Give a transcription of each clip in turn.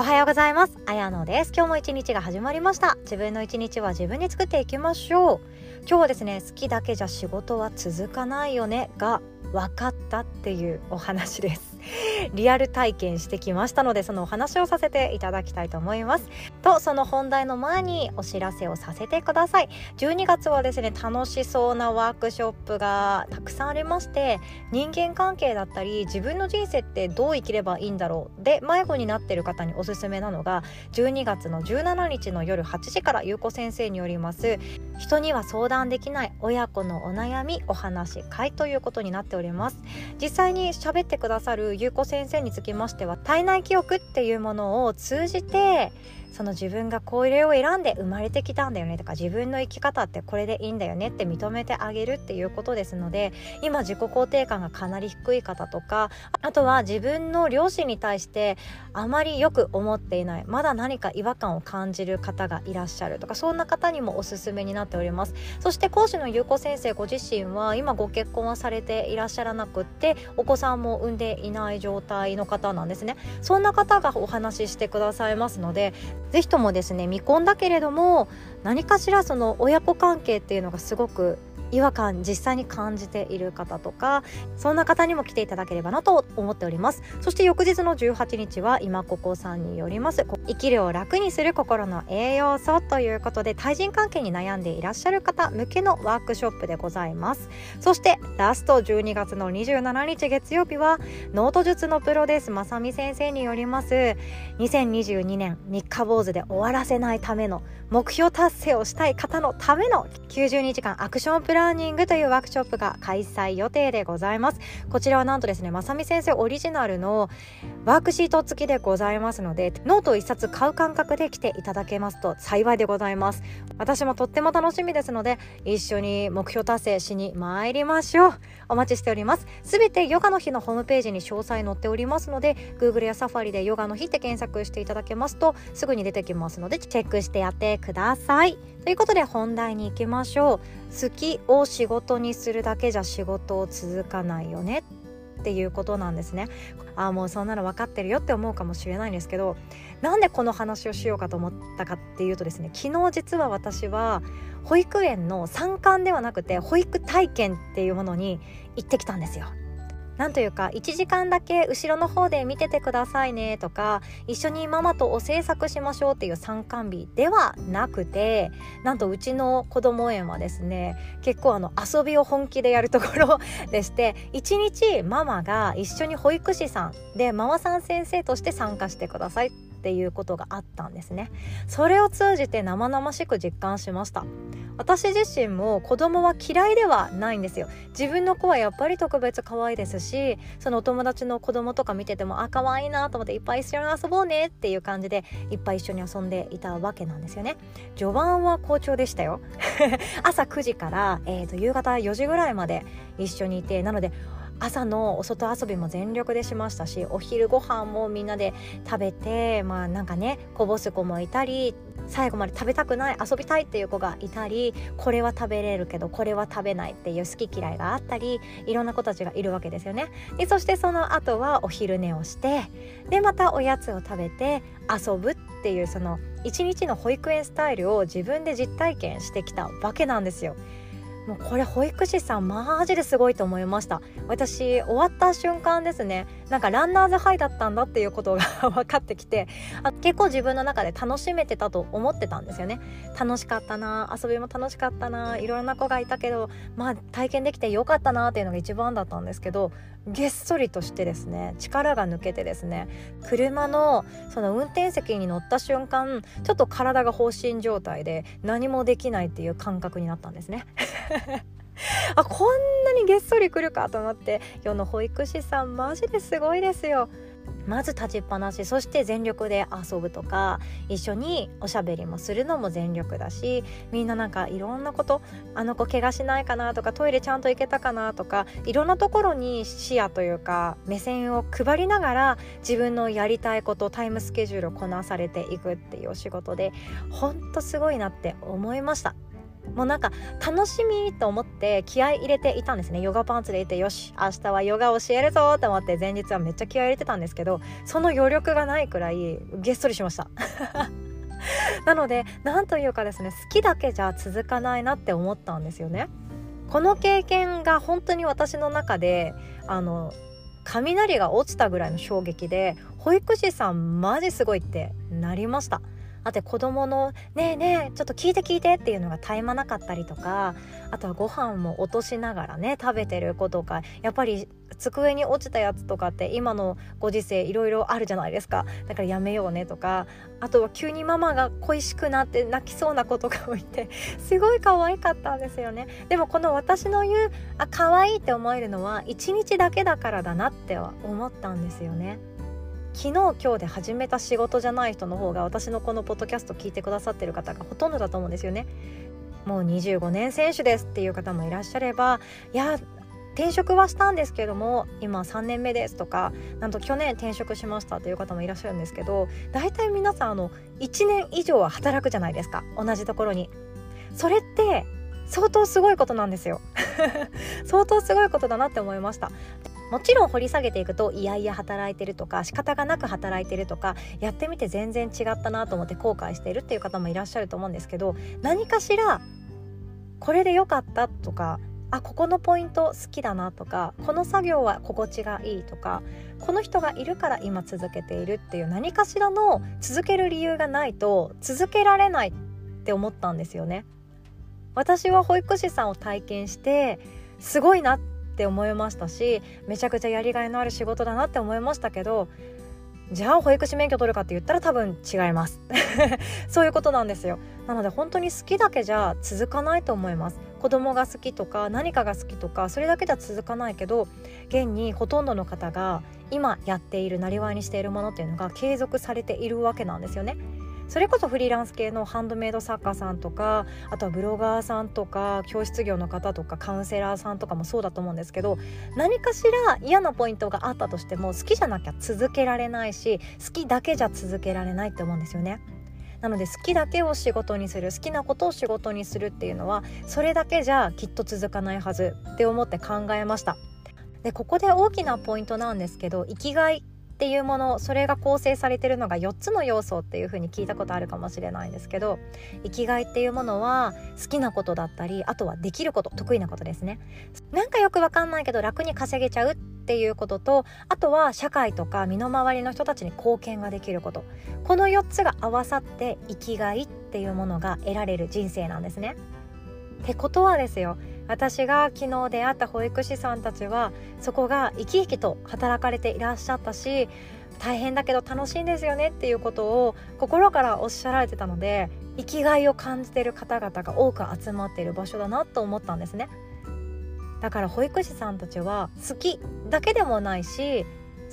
おはようございます。あやのです。今日も一日が始まりました。自分の一日は自分に作っていきましょう。今日はですね好きだけじゃ仕事は続かないよねが分かったっていうお話です。リアル体験してきましたのでそのお話をさせていただきたいと思います。とその本題の前にお知らせをさせてください。12月はですね楽しそうなワークショップがたくさんありまして人間関係だったり自分の人生ってどう生きればいいんだろうで迷子になってる方におすすめなのが12月の17日の夜8時からゆうこ先生によります人には相談できない親子のお悩みお話会ということになっております。実際に喋ってくださるゆうこ先生につきましては体内記憶っていうものを通じてその自分がこれを選んで生まれてきたんだよねとか自分の生き方ってこれでいいんだよねって認めてあげるっていうことですので今自己肯定感がかなり低い方とかあとは自分の両親に対してあまりよく思っていないまだ何か違和感を感じる方がいらっしゃるとかそんな方にもおすすめになっております。そして講師の優子先生ご自身は今ご結婚はされていらっしゃらなくってお子さんも産んでいない状態の方なんですね。そんな方がお話ししてくださいますので是非ともですね未婚だけれども何かしらその親子関係っていうのがすごく違和感実際に感じている方とかそんな方にも来ていただければなと思っております。そして翌日の18日は今ここさんによります。生きるを楽にする心の栄養素ということで対人関係に悩んでいらっしゃる方向けのワークショップでございます。そしてラスト12月の27日月曜日はノート術のプロですまさみ先生によります。2022年三日坊主で終わらせないための目標達成をしたい方のための90日間アクションプランラーニングというワークショップが開催予定でございます。こちらはなんとですねまさみ先生オリジナルのワークシート付きでございますのでノート1冊買う感覚で来ていただけますと幸いでございます。私もとっても楽しみですので一緒に目標達成しに参りましょう。お待ちしております。すべてヨガの日のホームページに詳細載っておりますので Google や Safari でヨガの日って検索していただけますとすぐに出てきますのでチェックしてやってください。ということで本題に行きましょう。好きを仕事にするだけじゃ仕事を続かないよねっていうことなんですね。ああもうそんなの分かってるよって思うかもしれないんですけどなんでこの話をしようかと思ったかっていうとですね昨日実は私は保育園の参観ではなくて保育体験っていうものに行ってきたんですよ。なんというか1時間だけ後ろの方で見ててくださいねとか一緒にママとお制作しましょうっていう参観日ではなくてなんとうちの子ども園はですね結構あの遊びを本気でやるところ でして1日ママが一緒に保育士さんでママさん先生として参加してくださいっていうことがあったんですね。それを通じて生々しく実感しました。私自身も子供は嫌いではないんですよ。自分の子はやっぱり特別可愛いですしそのお友達の子供とか見ててもあ可愛いなと思っていっぱい一緒に遊ぼうねっていう感じでいっぱい一緒に遊んでいたわけなんですよね。序盤は好調でしたよ。朝9時から、えーと、夕方4時ぐらいまで一緒にいてなので朝のお外遊びも全力でしましたしお昼ご飯もみんなで食べてまあなんかねこぼす子もいたり最後まで食べたくない遊びたいっていう子がいたりこれは食べれるけどこれは食べないっていう好き嫌いがあったりいろんな子たちがいるわけですよね。でそしてその後はお昼寝をしてでまたおやつを食べて遊ぶっていうその一日の保育園スタイルを自分で実体験してきたわけなんですよ。もうこれ保育士さんマジですごいと思いました。私終わった瞬間ですねなんかランナーズハイだったんだっていうことが 分かってきてあ結構自分の中で楽しめてたと思ってたんですよね。楽しかったな遊びも楽しかったないろんな子がいたけどまあ体験できてよかったなっていうのが一番だったんですけどげっそりとしてですね力が抜けてですね車のその運転席に乗った瞬間ちょっと体が放心状態で何もできないっていう感覚になったんですね。あこんなにげっそりくるかと思って。世の保育士さんマジですごいですよ。まず立ちっぱなし。そして全力で遊ぶとか一緒におしゃべりもするのも全力だしみんななんかいろんなことあの子怪我しないかなとかトイレちゃんと行けたかなとかいろんなところに視野というか目線を配りながら自分のやりたいことタイムスケジュールをこなされていくっていうお仕事でほんとすごいなって思いました。もうなんか楽しみと思って気合い入れていたんですね。ヨガパンツでいてよし明日はヨガ教えるぞと思って前日はめっちゃ気合い入れてたんですけどその余力がないくらいげっそりしました。なのでなんというかですね好きだけじゃ続かないなって思ったんですよね。この経験が本当に私の中であの雷が落ちたぐらいの衝撃で保育士さんマジすごいってなりました。あと子供の「ねえねえちょっと聞いて聞いて」っていうのが絶え間なかったりとかあとはご飯も落としながらね食べてる子とかやっぱり机に落ちたやつとかって今のご時世いろいろあるじゃないですか。だからやめようねとかあとは急にママが恋しくなって泣きそうな子とかもいてすごい可愛かったんですよね。でもこの私の言うあ可愛いって思えるのは一日だけだからだなっては思ったんですよね。昨日今日で始めた仕事じゃない人の方が私のこのポッドキャスト聞いてくださってる方がほとんどだと思うんですよね。もう25年選手ですっていう方もいらっしゃればいや転職はしたんですけども今3年目ですとかなんと去年転職しましたという方もいらっしゃるんですけど大体皆さんあの1年以上は働くじゃないですか。同じところに。それって相当すごいことなんですよ。相当すごいことだなって思いました。もちろん掘り下げていくといやいや働いてるとか仕方がなく働いてるとかやってみて全然違ったなと思って後悔しているっていう方もいらっしゃると思うんですけど何かしらこれで良かったとかあここのポイント好きだなとかこの作業は心地がいいとかこの人がいるから今続けているっていう何かしらの続ける理由がないと続けられないって思ったんですよね。私は保育士さんを体験してすごいなっって思いましたしめちゃくちゃやりがいのある仕事だなって思いましたけどじゃあ保育士免許取るかって言ったら多分違います。そういうことなんですよ。なので本当に好きだけじゃ続かないと思います。子供が好きとか何かが好きとかそれだけじゃ続かないけど現にほとんどの方が今やっているなりわいにしているものっていうのが継続されているわけなんですよね。それこそフリーランス系のハンドメイド作家さんとかあとはブロガーさんとか教室業の方とかカウンセラーさんとかもそうだと思うんですけど何かしら嫌なポイントがあったとしても好きじゃなきゃ続けられないし好きだけじゃ続けられないって思うんですよね。なので好きだけを仕事にする好きなことを仕事にするっていうのはそれだけじゃきっと続かないはずって思って考えましたでここで大きなポイントなんですけど生きがいっていうものそれが構成されてるのが4つの要素っていう風に聞いたことあるかもしれないんですけど生きがいっていうものは好きなことだったりあとはできること得意なことですねなんかよくわかんないけど楽に稼げちゃうっていうこととあとは社会とか身の回りの人たちに貢献ができることこの4つが合わさって生きがいっていうものが得られる人生なんですね。ってことはですよ私が昨日出会った保育士さんたちはそこが生き生きと働かれていらっしゃったし大変だけど楽しいんですよねっていうことを心からおっしゃられてたので生きがいを感じてる方々が多く集まっている場所だなと思ったんですね。だから保育士さんたちは好きだけでもないし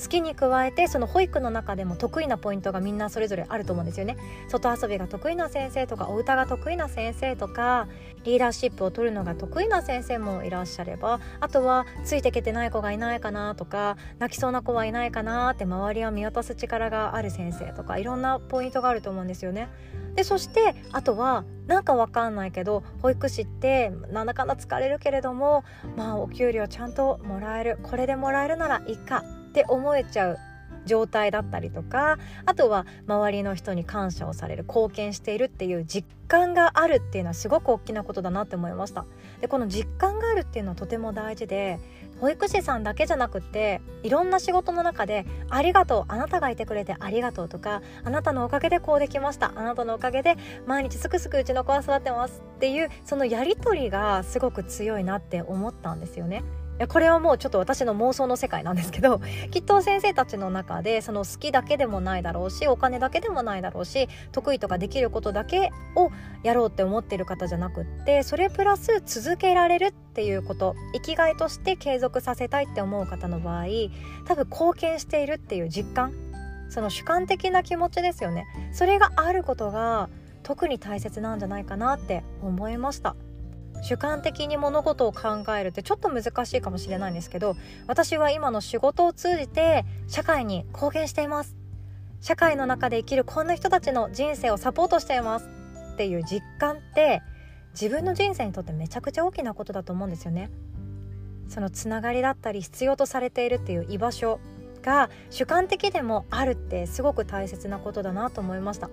好きに加えてその保育の中でも得意なポイントがみんなそれぞれあると思うんですよね。外遊びが得意な先生とかお歌が得意な先生とかリーダーシップを取るのが得意な先生もいらっしゃればあとはついてけてない子がいないかなとか泣きそうな子はいないかなって周りを見渡す力がある先生とかいろんなポイントがあると思うんですよね。でそしてあとはなんかわかんないけど保育士ってなんだかんだ疲れるけれどもまあお給料ちゃんともらえる。これでもらえるならいいかって思えちゃう状態だったりとかあとは周りの人に感謝をされる貢献しているっていう実感があるっていうのはすごく大きなことだなって思いましたでこの実感があるっていうのはとても大事で保育士さんだけじゃなくっていろんな仕事の中で「ありがとうあなたがいてくれてありがとう」とか「あなたのおかげでこうできましたあなたのおかげで毎日すくすくうちの子は育ってます」っていうそのやり取りがすごく強いなって思ったんですよね。やこれはもうちょっと私の妄想の世界なんですけどきっと先生たちの中でその好きだけでもないだろうしお金だけでもないだろうし得意とかできることだけをやろうって思ってる方じゃなくってそれプラス続けられるっていうこと生きがいとして継続させたいって思う方の場合多分貢献しているっていう実感その主観的な気持ちですよねそれがあることが特に大切なんじゃないかなって思いました。主観的に物事を考えるってちょっと難しいかもしれないんですけど私は今の仕事を通じて社会に貢献しています社会の中で生きるこんな人たちの人生をサポートしていますっていう実感って自分の人生にとってめちゃくちゃ大きなことだと思うんですよね。そのつながりだったり必要とされているっていう居場所が主観的でもあるってすごく大切なことだなと思いました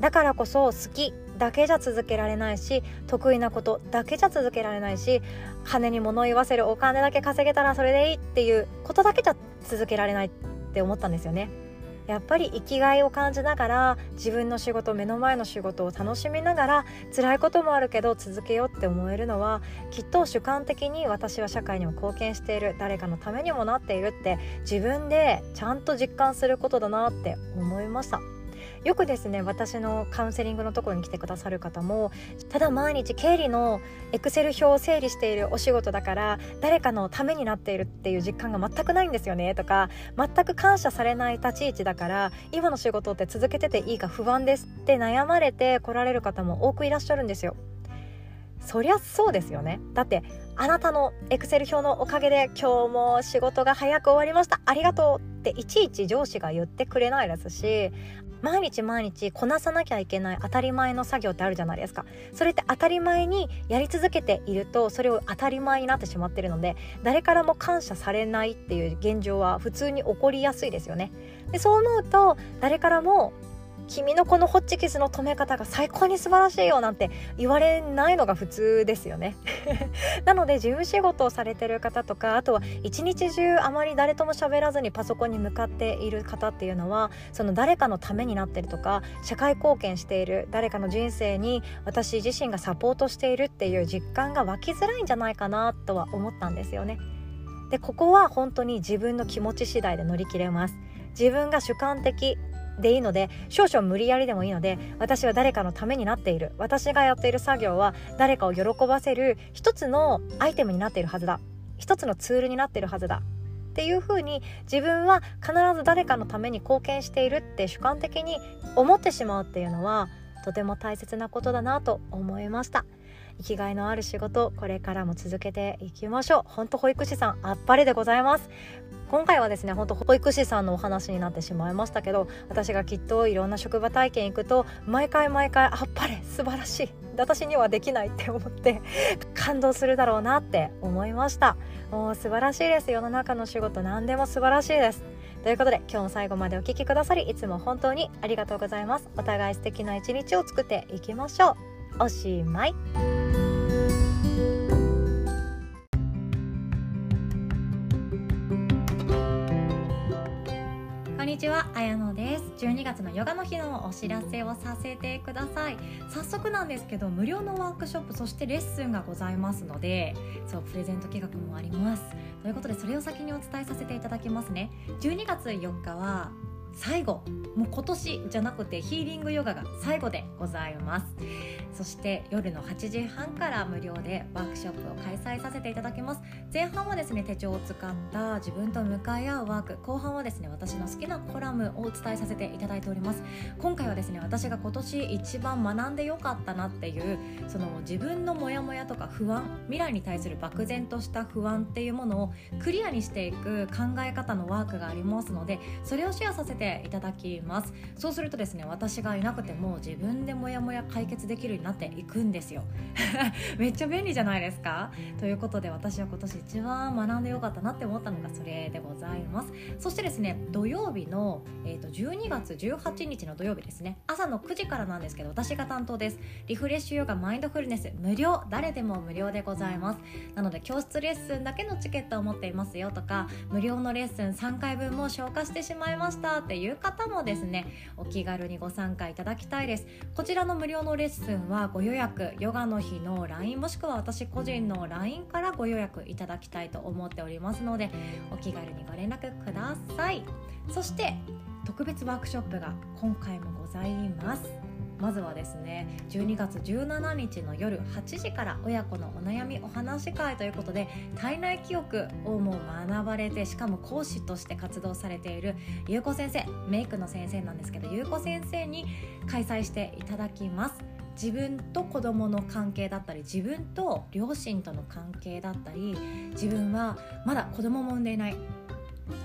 だからこそ好きだけじゃ続けられないし得意なことだけじゃ続けられないし金に物言わせるお金だけ稼げたらそれでいいっていうことだけじゃ続けられないって思ったんですよねやっぱり生きがいを感じながら自分の仕事目の前の仕事を楽しみながら辛いこともあるけど続けようって思えるのはきっと主観的に私は社会にも貢献している誰かのためにもなっているって自分でちゃんと実感することだなって思いました。よくですね私のカウンセリングのところに来てくださる方もただ毎日経理のエクセル表を整理しているお仕事だから誰かのためになっているっていう実感が全くないんですよねとか全く感謝されない立ち位置だから今の仕事って続けてていいか不安ですって悩まれて来られる方も多くいらっしゃるんですよ。そりゃそうですよねだってあなたのエクセル表のおかげで今日も仕事が早く終わりましたありがとうっていちいち上司が言ってくれないですし毎日毎日こなさなきゃいけない当たり前の作業ってあるじゃないですか。それって当たり前にやり続けているとそれを当たり前になってしまってるので誰からも感謝されないっていう現状は普通に起こりやすいですよね。でそう思うと誰からも君のこのホッチキスの止め方が最高に素晴らしいよなんて言われないのが普通ですよね なので事務仕事をされてる方とかあとは一日中あまり誰とも喋らずにパソコンに向かっている方っていうのはその誰かのためになってるとか社会貢献している誰かの人生に私自身がサポートしているっていう実感が湧きづらいんじゃないかなとは思ったんですよね。でここは本当に自分の気持ち次第で乗り切れます。自分が主観的でいいので少々無理やりでもいいので私は誰かのためになっている。私がやっている作業は誰かを喜ばせる一つのアイテムになっているはずだ。一つのツールになっているはずだ。っていうふうに自分は必ず誰かのために貢献しているって主観的に思ってしまうっていうのはとても大切なことだなと思いました。生きがいのある仕事これからも続けていきましょう。本当保育士さんあっぱれでございます。今回はですねほんと保育士さんのお話になってしまいましたけど私がきっといろんな職場体験行くと毎回毎回あっぱれ素晴らしい私にはできないって思って感動するだろうなって思いました。もう素晴らしいです。世の中の仕事何でも素晴らしいです。ということで今日も最後までお聴きくださりいつも本当にありがとうございます。お互い素敵な一日を作っていきましょう。おしまい。にちは、あやのです。12月のヨガの日のお知らせをさせてください。早速なんですけど、無料のワークショップ、そしてレッスンがございますので、そう、プレゼント企画もあります。ということで、それを先にお伝えさせていただきますね。12月4日は、最後もう今年じゃなくてヒーリングヨガが最後でございます。そして夜の8時半から無料でワークショップを開催させていただきます。前半はですね手帳を使った自分と向かい合うワーク。後半はですね私の好きなコラムをお伝えさせていただいております。今回はですね私が今年一番学んでよかったなっていうその自分のモヤモヤとか不安未来に対する漠然とした不安っていうものをクリアにしていく考え方のワークがありますのでそれをシェアさせてていただきます。そうするとですね私がいなくても自分でモヤモヤ解決できるようになっていくんですよ。めっちゃ便利じゃないですか。ということで私は今年一番学んでよかったなって思ったのがそれでございます。そしてですね土曜日の、えーと、12月18日の土曜日ですね。朝の9時からなんですけど私が担当です。リフレッシュヨガマインドフルネス無料。誰でも無料でございます。なので教室レッスンだけのチケットを持っていますよとか無料のレッスン3回分も消化してしまいましたってっていう方もですねお気軽にご参加いただきたいです。こちらの無料のレッスンはご予約ヨガの日の LINE もしくは私個人の LINE からご予約いただきたいと思っておりますのでお気軽にご連絡ください。そして特別ワークショップが今回もございます。まずはですね12月17日の夜8時から親子のお悩みお話し会ということで体内記憶をもう学ばれてしかも講師として活動されているゆうこ先生メイクの先生なんですけどゆうこ先生に開催していただきます。自分と子供の関係だったり自分と両親との関係だったり自分はまだ子供も産んでいない。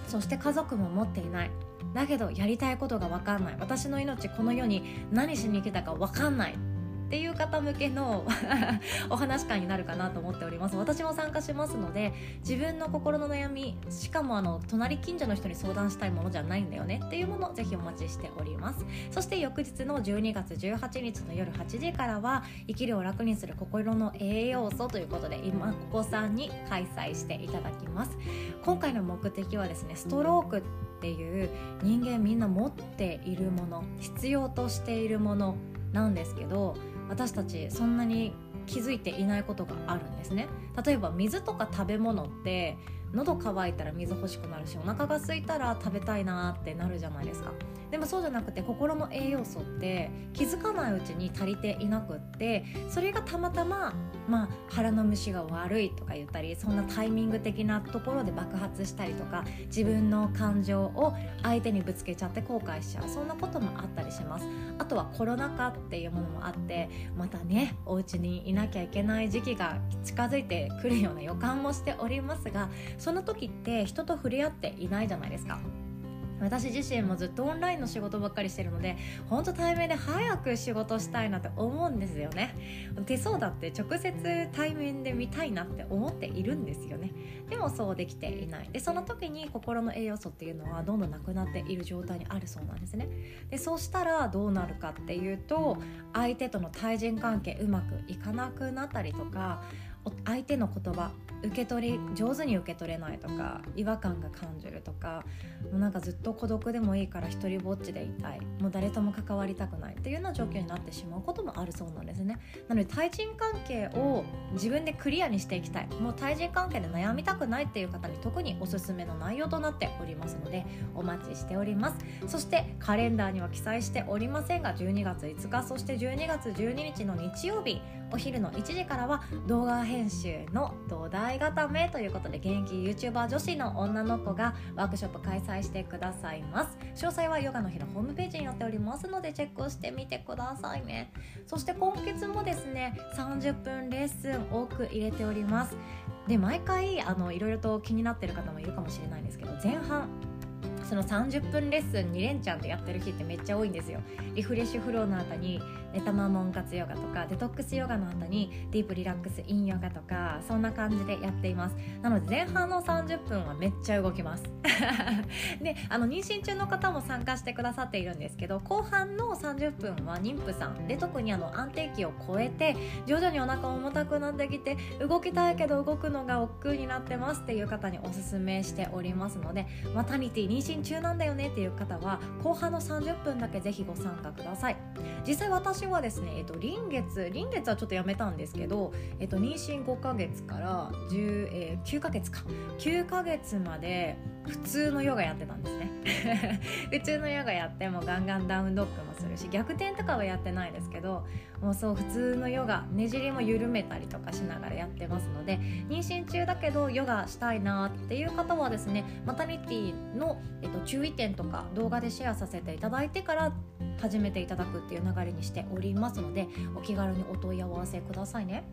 そして家族も持っていない。だけどやりたいことが分かんない。私の命この世に何しに来たか分かんないっていう方向けの お話会になるかなと思っております。私も参加しますので自分の心の悩みしかもあの隣近所の人に相談したいものじゃないんだよね。っていうものぜひお待ちしております。そして翌日の12月18日の夜8時からは生きるを楽にする心の栄養素ということで今ここさんに開催していただきます。今回の目的はですねストロークっていう人間みんな持っているもの必要としているものなんですけど私たちそんなに気づいていないことがあるんですね。例えば水とか食べ物って喉乾いたら水欲しくなるしお腹が空いたら食べたいなってなるじゃないですか。でもそうじゃなくて心の栄養素って気づかないうちに足りていなくってそれがたまたま、まあ、腹の虫が悪いとか言ったりそんなタイミング的なところで爆発したりとか自分の感情を相手にぶつけちゃって後悔しちゃうそんなこともあったりします。あとはコロナ禍っていうものもあってまたねお家にいなきゃいけない時期が近づいてくるような予感もしておりますがその時って人と触れ合っていないじゃないですか。私自身もずっとオンラインの仕事ばっかりしてるので本当対面で早く仕事したいなって思うんですよね。手相だって直接対面で見たいなって思っているんですよね。でもそうできていない。でその時に心の栄養素っていうのはどんどんなくなっている状態にあるそうなんですね。でそうしたらどうなるかっていうと相手との対人関係うまくいかなくなったりとか相手の言葉受け取り上手に受け取れないとか違和感が感じるとかもうなんかずっと孤独でもいいから一人ぼっちでいたい。もう誰とも関わりたくない。っていうような状況になってしまうこともあるそうなんですね。なので対人関係を自分でクリアにしていきたい。もう対人関係で悩みたくないっていう方に特におすすめの内容となっておりますのでお待ちしております。そしてカレンダーには記載しておりませんが12月5日そして12月12日の日曜日お昼の1時からは動画編集の土台固めということで現役 YouTuber 女子の女の子がワークショップ開催してくださいます。詳細はヨガの日のホームページに載っておりますのでチェックをしてみてくださいね。そして今月もですね30分レッスン多く入れております。で毎回あのいろいろと気になってる方もいるかもしれないんですけど前半その30分レッスン2連チャンでやってる日ってめっちゃ多いんですよ。リフレッシュフローの後にネタマモン活ヨガとかデトックスヨガの後にディープリラックスインヨガとかそんな感じでやっています。なので前半の30分はめっちゃ動きます。であの妊娠中の方も参加してくださっているんですけど後半の30分は妊婦さん。で特にあの安定期を超えて徐々にお腹重たくなってきて動きたいけど動くのが億劫になってますっていう方におすすめしておりますのでマタニティ妊娠中なんだよねっていう方は後半の30分だけぜひご参加ください。実際私はですね、えっと、臨月臨月はちょっとやめたんですけど、えっと、妊娠5ヶ月から10、えー、9ヶ月か。9ヶ月まで普通のヨガやってたんですね。普通のヨガやってもガンガンダウンドッグもするし逆転とかはやってないですけどもうそう普通のヨガねじりも緩めたりとかしながらやってますので妊娠中だけどヨガしたいなっていう方はですねマタニティの、えっと、注意点とか動画でシェアさせていただいてから始めていただくっていう流れにしておりますのでお気軽にお問い合わせくださいね。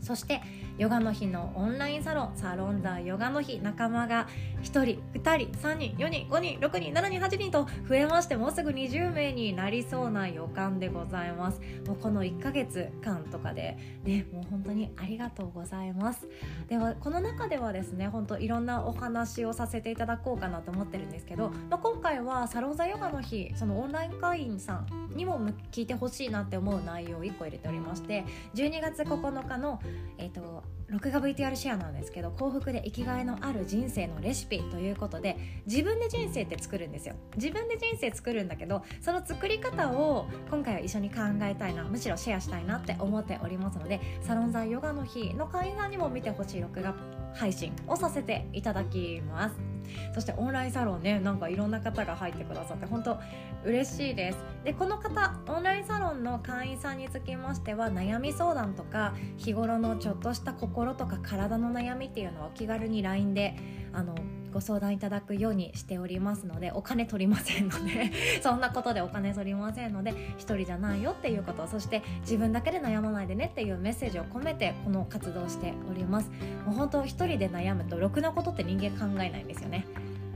そしてヨガの日のオンラインサロンサロンザヨガの日仲間が1人2人3人4人5人6人7人8人と増えましてもうすぐ20名になりそうな予感でございますもうこの1ヶ月間とかでねもう本当にありがとうございます。ではこの中ではですね本当いろんなお話をさせていただこうかなと思ってるんですけど、まあ、今回はサロンザヨガの日そのオンライン会員さんにも聞いてほしいなって思う内容を1個入れておりまして12月9日のえっ、と録画 VTR シェアなんですけど幸福で生きがいのある人生のレシピということで自分で人生って作るんですよ。自分で人生作るんだけどその作り方を今回は一緒に考えたいなむしろシェアしたいなって思っておりますのでサロン座ヨガの日の会員さんにも見てほしい録画配信をさせていただきます。そしてオンラインサロンねなんかいろんな方が入ってくださって本当嬉しいです。でこの方オンラインサロンの会員さんにつきましては悩み相談とか日頃のちょっとした心とか体の悩みっていうのはお気軽に LINE であのご相談いただくようにしておりますのでお金取りませんので そんなことでお金取りませんので一人じゃないよっていうことそして自分だけで悩まないでねっていうメッセージを込めてこの活動しております。もう本当一人で悩むとろくなことって人間考えないんですよね。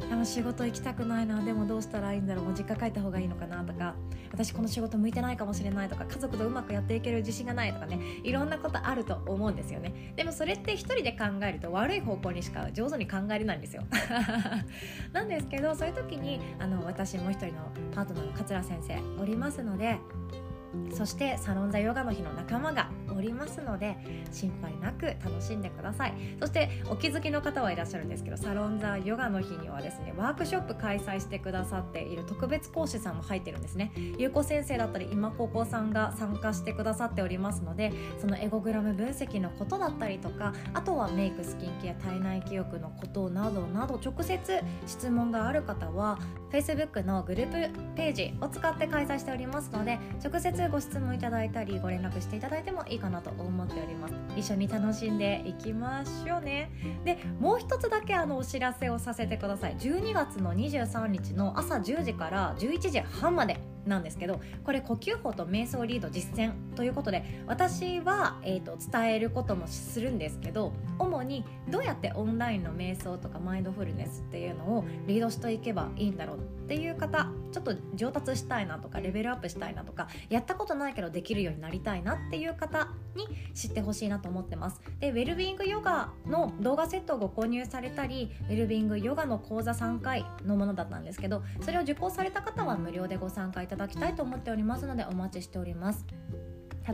だかの仕事行きたくないなでもどうしたらいいんだろうもう実家帰った方がいいのかなとか私この仕事向いてないかもしれないとか家族とうまくやっていける自信がないとかねいろんなことあると思うんですよね。でもそれって一人で考えると悪い方向にしか上手に考えれないんですよ。なんですけどそういう時にあの私もう一人のパートナーの桂先生おりますのでそしてサロン座ヨガの日の仲間がおりますので心配なく楽しんでください。そしてお気づきの方はいらっしゃるんですけどサロン座ヨガの日にはですねワークショップ開催してくださっている特別講師さんも入ってるんですね。ゆうこ先生だったり今高校さんが参加してくださっておりますのでそのエゴグラム分析のことだったりとかあとはメイクスキンケア体内記憶のことなどなど直接質問がある方は Facebook のグループページを使って開催しておりますので直接ご質問いただいたりご連絡していただいてもいいかなと思っております。一緒に楽しんでいきましょうね。でもう一つだけあのお知らせをさせてください。12月の23日の朝10時から11時半までなんですけどこれ呼吸法と瞑想リード実践ということで私は、えーと、伝えることもするんですけど主にどうやってオンラインの瞑想とかマインドフルネスっていうのをリードしていけばいいんだろうっていう方ちょっと上達したいなとかレベルアップしたいなとかやったことないけどできるようになりたいなっていう方に知ってほしいなと思ってます。でウェルビングヨガの動画セットをご購入されたりウェルビングヨガの講座3回のものだったんですけどそれを受講された方は無料でご参加いただただきたいと思っておりますのでお待ちしております。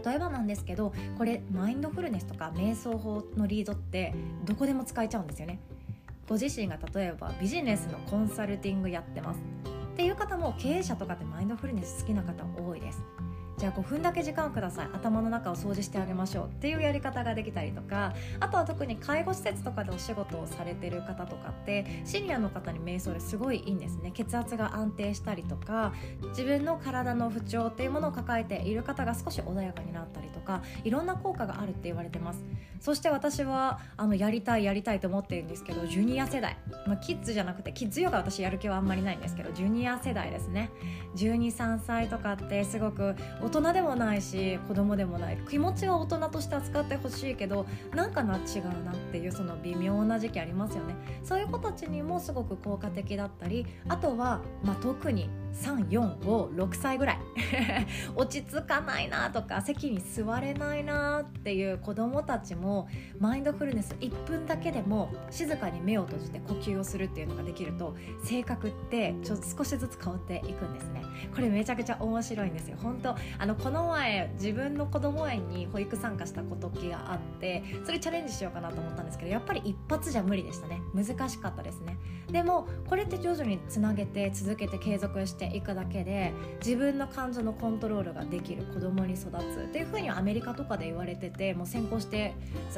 例えばなんですけどこれマインドフルネスとか瞑想法のリードってどこでも使えちゃうんですよね。ご自身が例えばビジネスのコンサルティングやってます。っていう方も経営者とかってマインドフルネス好きな方多いです。じゃあ5分だけ時間をください。頭の中を掃除してあげましょうっていうやり方ができたりとかあとは特に介護施設とかでお仕事をされてる方とかってシニアの方に瞑想ですごいいいんですね。血圧が安定したりとか自分の体の不調っていうものを抱えている方が少し穏やかになったりとかいろんな効果があるって言われてます。そして私はあのやりたいやりたいと思ってるんですけどジュニア世代、まあ、キッズじゃなくてキッズヨガ私やる気はあんまりないんですけどジュニア世代ですね。123歳とかってすごく大人でもないし子供でもない。気持ちは大人として扱ってほしいけどなんかな違うなっていうその微妙な時期ありますよね。そういう子たちにもすごく効果的だったりあとは、まあ、特に3456歳ぐらい。落ち着かないなとか席に座れないなっていう子供たちもマインドフルネス1分だけでも静かに目を閉じて呼吸をするっていうのができると性格ってちょっと少しずつ変わっていくんですね。これめちゃくちゃ面白いんですよ。本当あのこの前自分の子供園に保育参加した時があってそれチャレンジしようかなと思ったんですけどやっぱり一発じゃ無理でしたね。難しかったですね。でもこれって徐々につなげて続けて継続していくだけで自分の感情のコントロールができる子供に育つ。っていうふうにアメリカとかで言われててもう先行して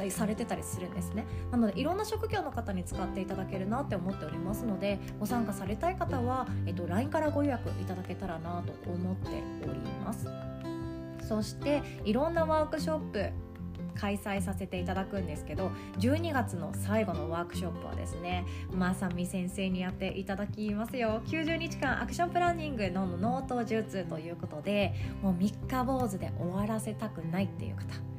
されてたりするんですね。なのでいろんな職業の方に使っていただけるなって思っておりますのでご参加されたい方は、えっと、LINE からご予約いただけたらなと思っております。そしていろんなワークショップ開催させていただくんですけど12月の最後のワークショップはですねまさみ先生にやっていただきますよ。90日間アクションプランニングのノート術ということでもう3日坊主で終わらせたくないっていう方。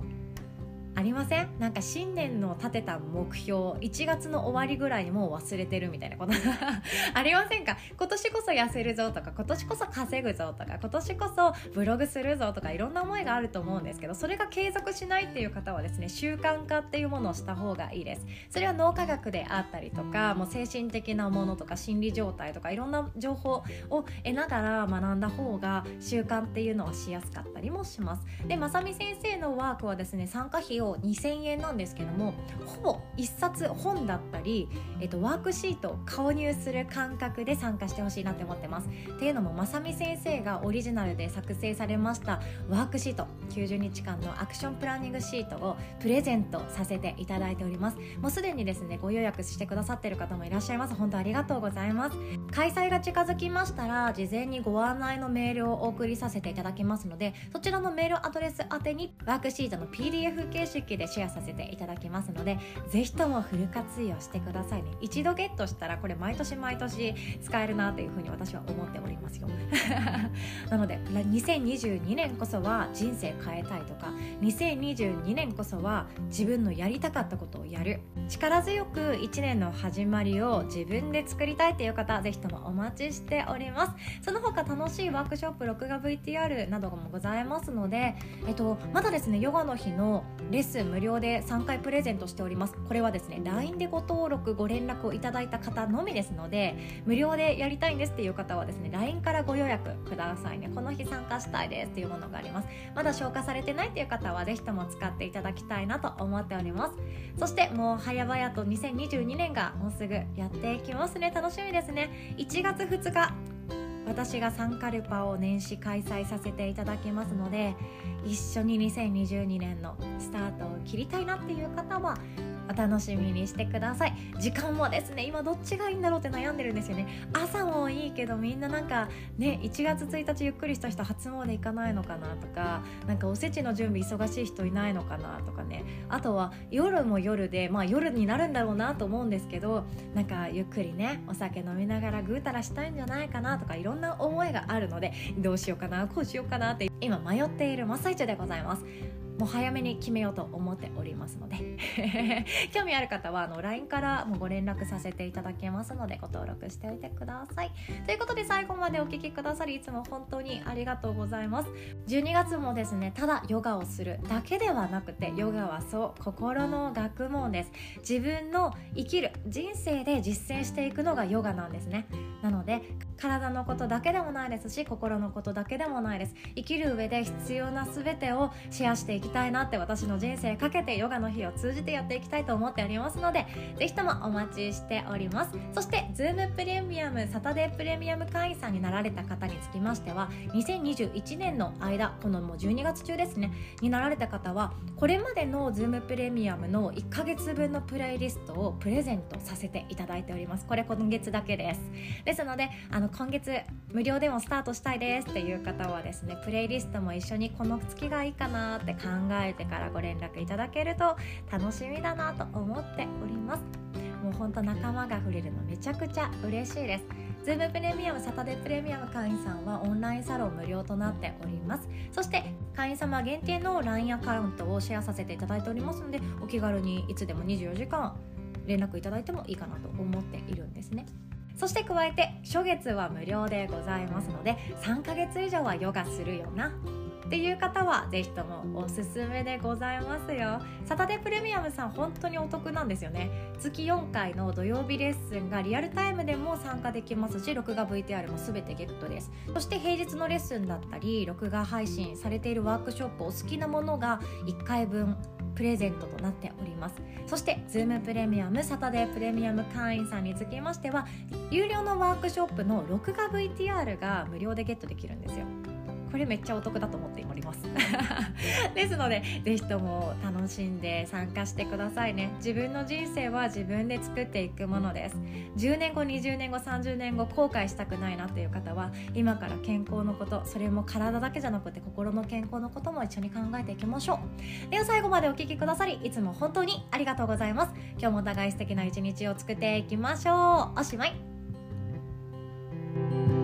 ありません？なんか新年の立てた目標1月の終わりぐらいにもう忘れてるみたいなこと。ありませんか？今年こそ痩せるぞとか今年こそ稼ぐぞとか今年こそブログするぞとかいろんな思いがあると思うんですけどそれが継続しないっていう方はですね習慣化っていうものをした方がいいです。それは脳科学であったりとかもう精神的なものとか心理状態とかいろんな情報を得ながら学んだ方が習慣っていうのはしやすかったりもします。でまさみ先生のワークはですね参加費料2000円なんですけどもほぼ1冊本だったり、えっと、ワークシートを購入する感覚で参加してほしいなって思ってます。っていうのもまさみ先生がオリジナルで作成されましたワークシート90日間のアクションプランニングシートをプレゼントさせていただいております。もうすでにですねご予約してくださってる方もいらっしゃいます。本当ありがとうございます。開催が近づきましたら事前にご案内のメールをお送りさせていただきますのでそちらのメールアドレス宛てにワークシートの PDF 形式でシェアさせていただきますのでぜひともフル活用してくださいね。一度ゲットしたらこれ毎年毎年使えるなというふうに私は思っておりますよ。なので2022年こそは人生変えたいとか2022年こそは自分のやりたかったことをやる。力強く1年の始まりを自分で作りたいという方ぜひともお待ちしております。その他楽しいワークショップ録画 VTR などもございますので、えっと、まだですねヨガの日のレッスン無料で3回プレゼントしております。これはですね LINE でご登録ご連絡をいただいた方のみですので無料でやりたいんですっていう方はですね LINE からご予約くださいね。この日参加したいですっていうものがあります。まだ消化されてないっていう方はぜひとも使っていただきたいなと思っております。そしてもう早々と2022年がもうすぐやっていきますね。楽しみですね。1月2日私がサンカルパを年始開催させていただきますので一緒に2022年のスタートを切りたいなっていう方はお楽しみにしてください。時間もですね今どっちがいいんだろうって悩んでるんですよね。朝もいいけどみんななんかね1月1日ゆっくりした人初詣行かないのかなとかなんかおせちの準備忙しい人いないのかなとかね。あとは夜も夜でまあ夜になるんだろうなと思うんですけどなんかゆっくりねお酒飲みながらぐうたらしたいんじゃないかなとかいろんな思いがあるのでどうしようかなこうしようかなって今迷っている真っ最中でございます。もう早めに決めようと思っておりますので。興味ある方はあの LINE からもご連絡させていただけますのでご登録しておいてください。ということで最後までお聴きくださりいつも本当にありがとうございます。12月もですねただヨガをするだけではなくてヨガはそう心の学問です。自分の生きる人生で実践していくのがヨガなんですね。なので体のことだけでもないですし心のことだけでもないです。生きる上で必要な全てをシェアしていきたいなって私の人生かけてヨガの日を通じてやっていきたいと思っておりますのでぜひともお待ちしております。そして Zoom プレミアムサタデープレミアム会員さんになられた方につきましては2021年の間このもう12月中ですねになられた方はこれまでの Zoom プレミアムの1ヶ月分のプレイリストをプレゼントさせていただいております。これ今月だけです。ですのであのの今月無料でもスタートしたいですっていう方はですねプレイリストも一緒にこの月がいいかなって考えてからご連絡いただけると楽しみだなと思っております。もうほんと仲間が触れるのめちゃくちゃ嬉しいです。ズームプレミアムサタデープレミアム会員さんはオンラインサロン無料となっております。そして会員様限定の LINE アカウントをシェアさせていただいておりますのでお気軽にいつでも24時間連絡いただいてもいいかなと思っているんですね。そして加えて初月は無料でございますので3ヶ月以上はヨガするよなっていう方はぜひともおすすめでございますよ。サタデープレミアムさん本当にお得なんですよね。月4回の土曜日レッスンがリアルタイムでも参加できますし録画 VTR も全てゲットです。そして平日のレッスンだったり録画配信されているワークショップお好きなものが1回分プレゼントとなっております。そして Zoom プレミアムサタデープレミアム会員さんにつきましては有料のワークショップの録画 VTR が無料でゲットできるんですよ。これめっちゃお得だと思っております。ですのでぜひとも楽しんで参加してくださいね。自分の人生は自分で作っていくものです。10年後20年後30年後後悔したくないなっていう方は今から健康のことそれも体だけじゃなくて心の健康のことも一緒に考えていきましょう。では最後までお聴きくださりいつも本当にありがとうございます。今日もお互い素敵な一日を作っていきましょう。おしまい。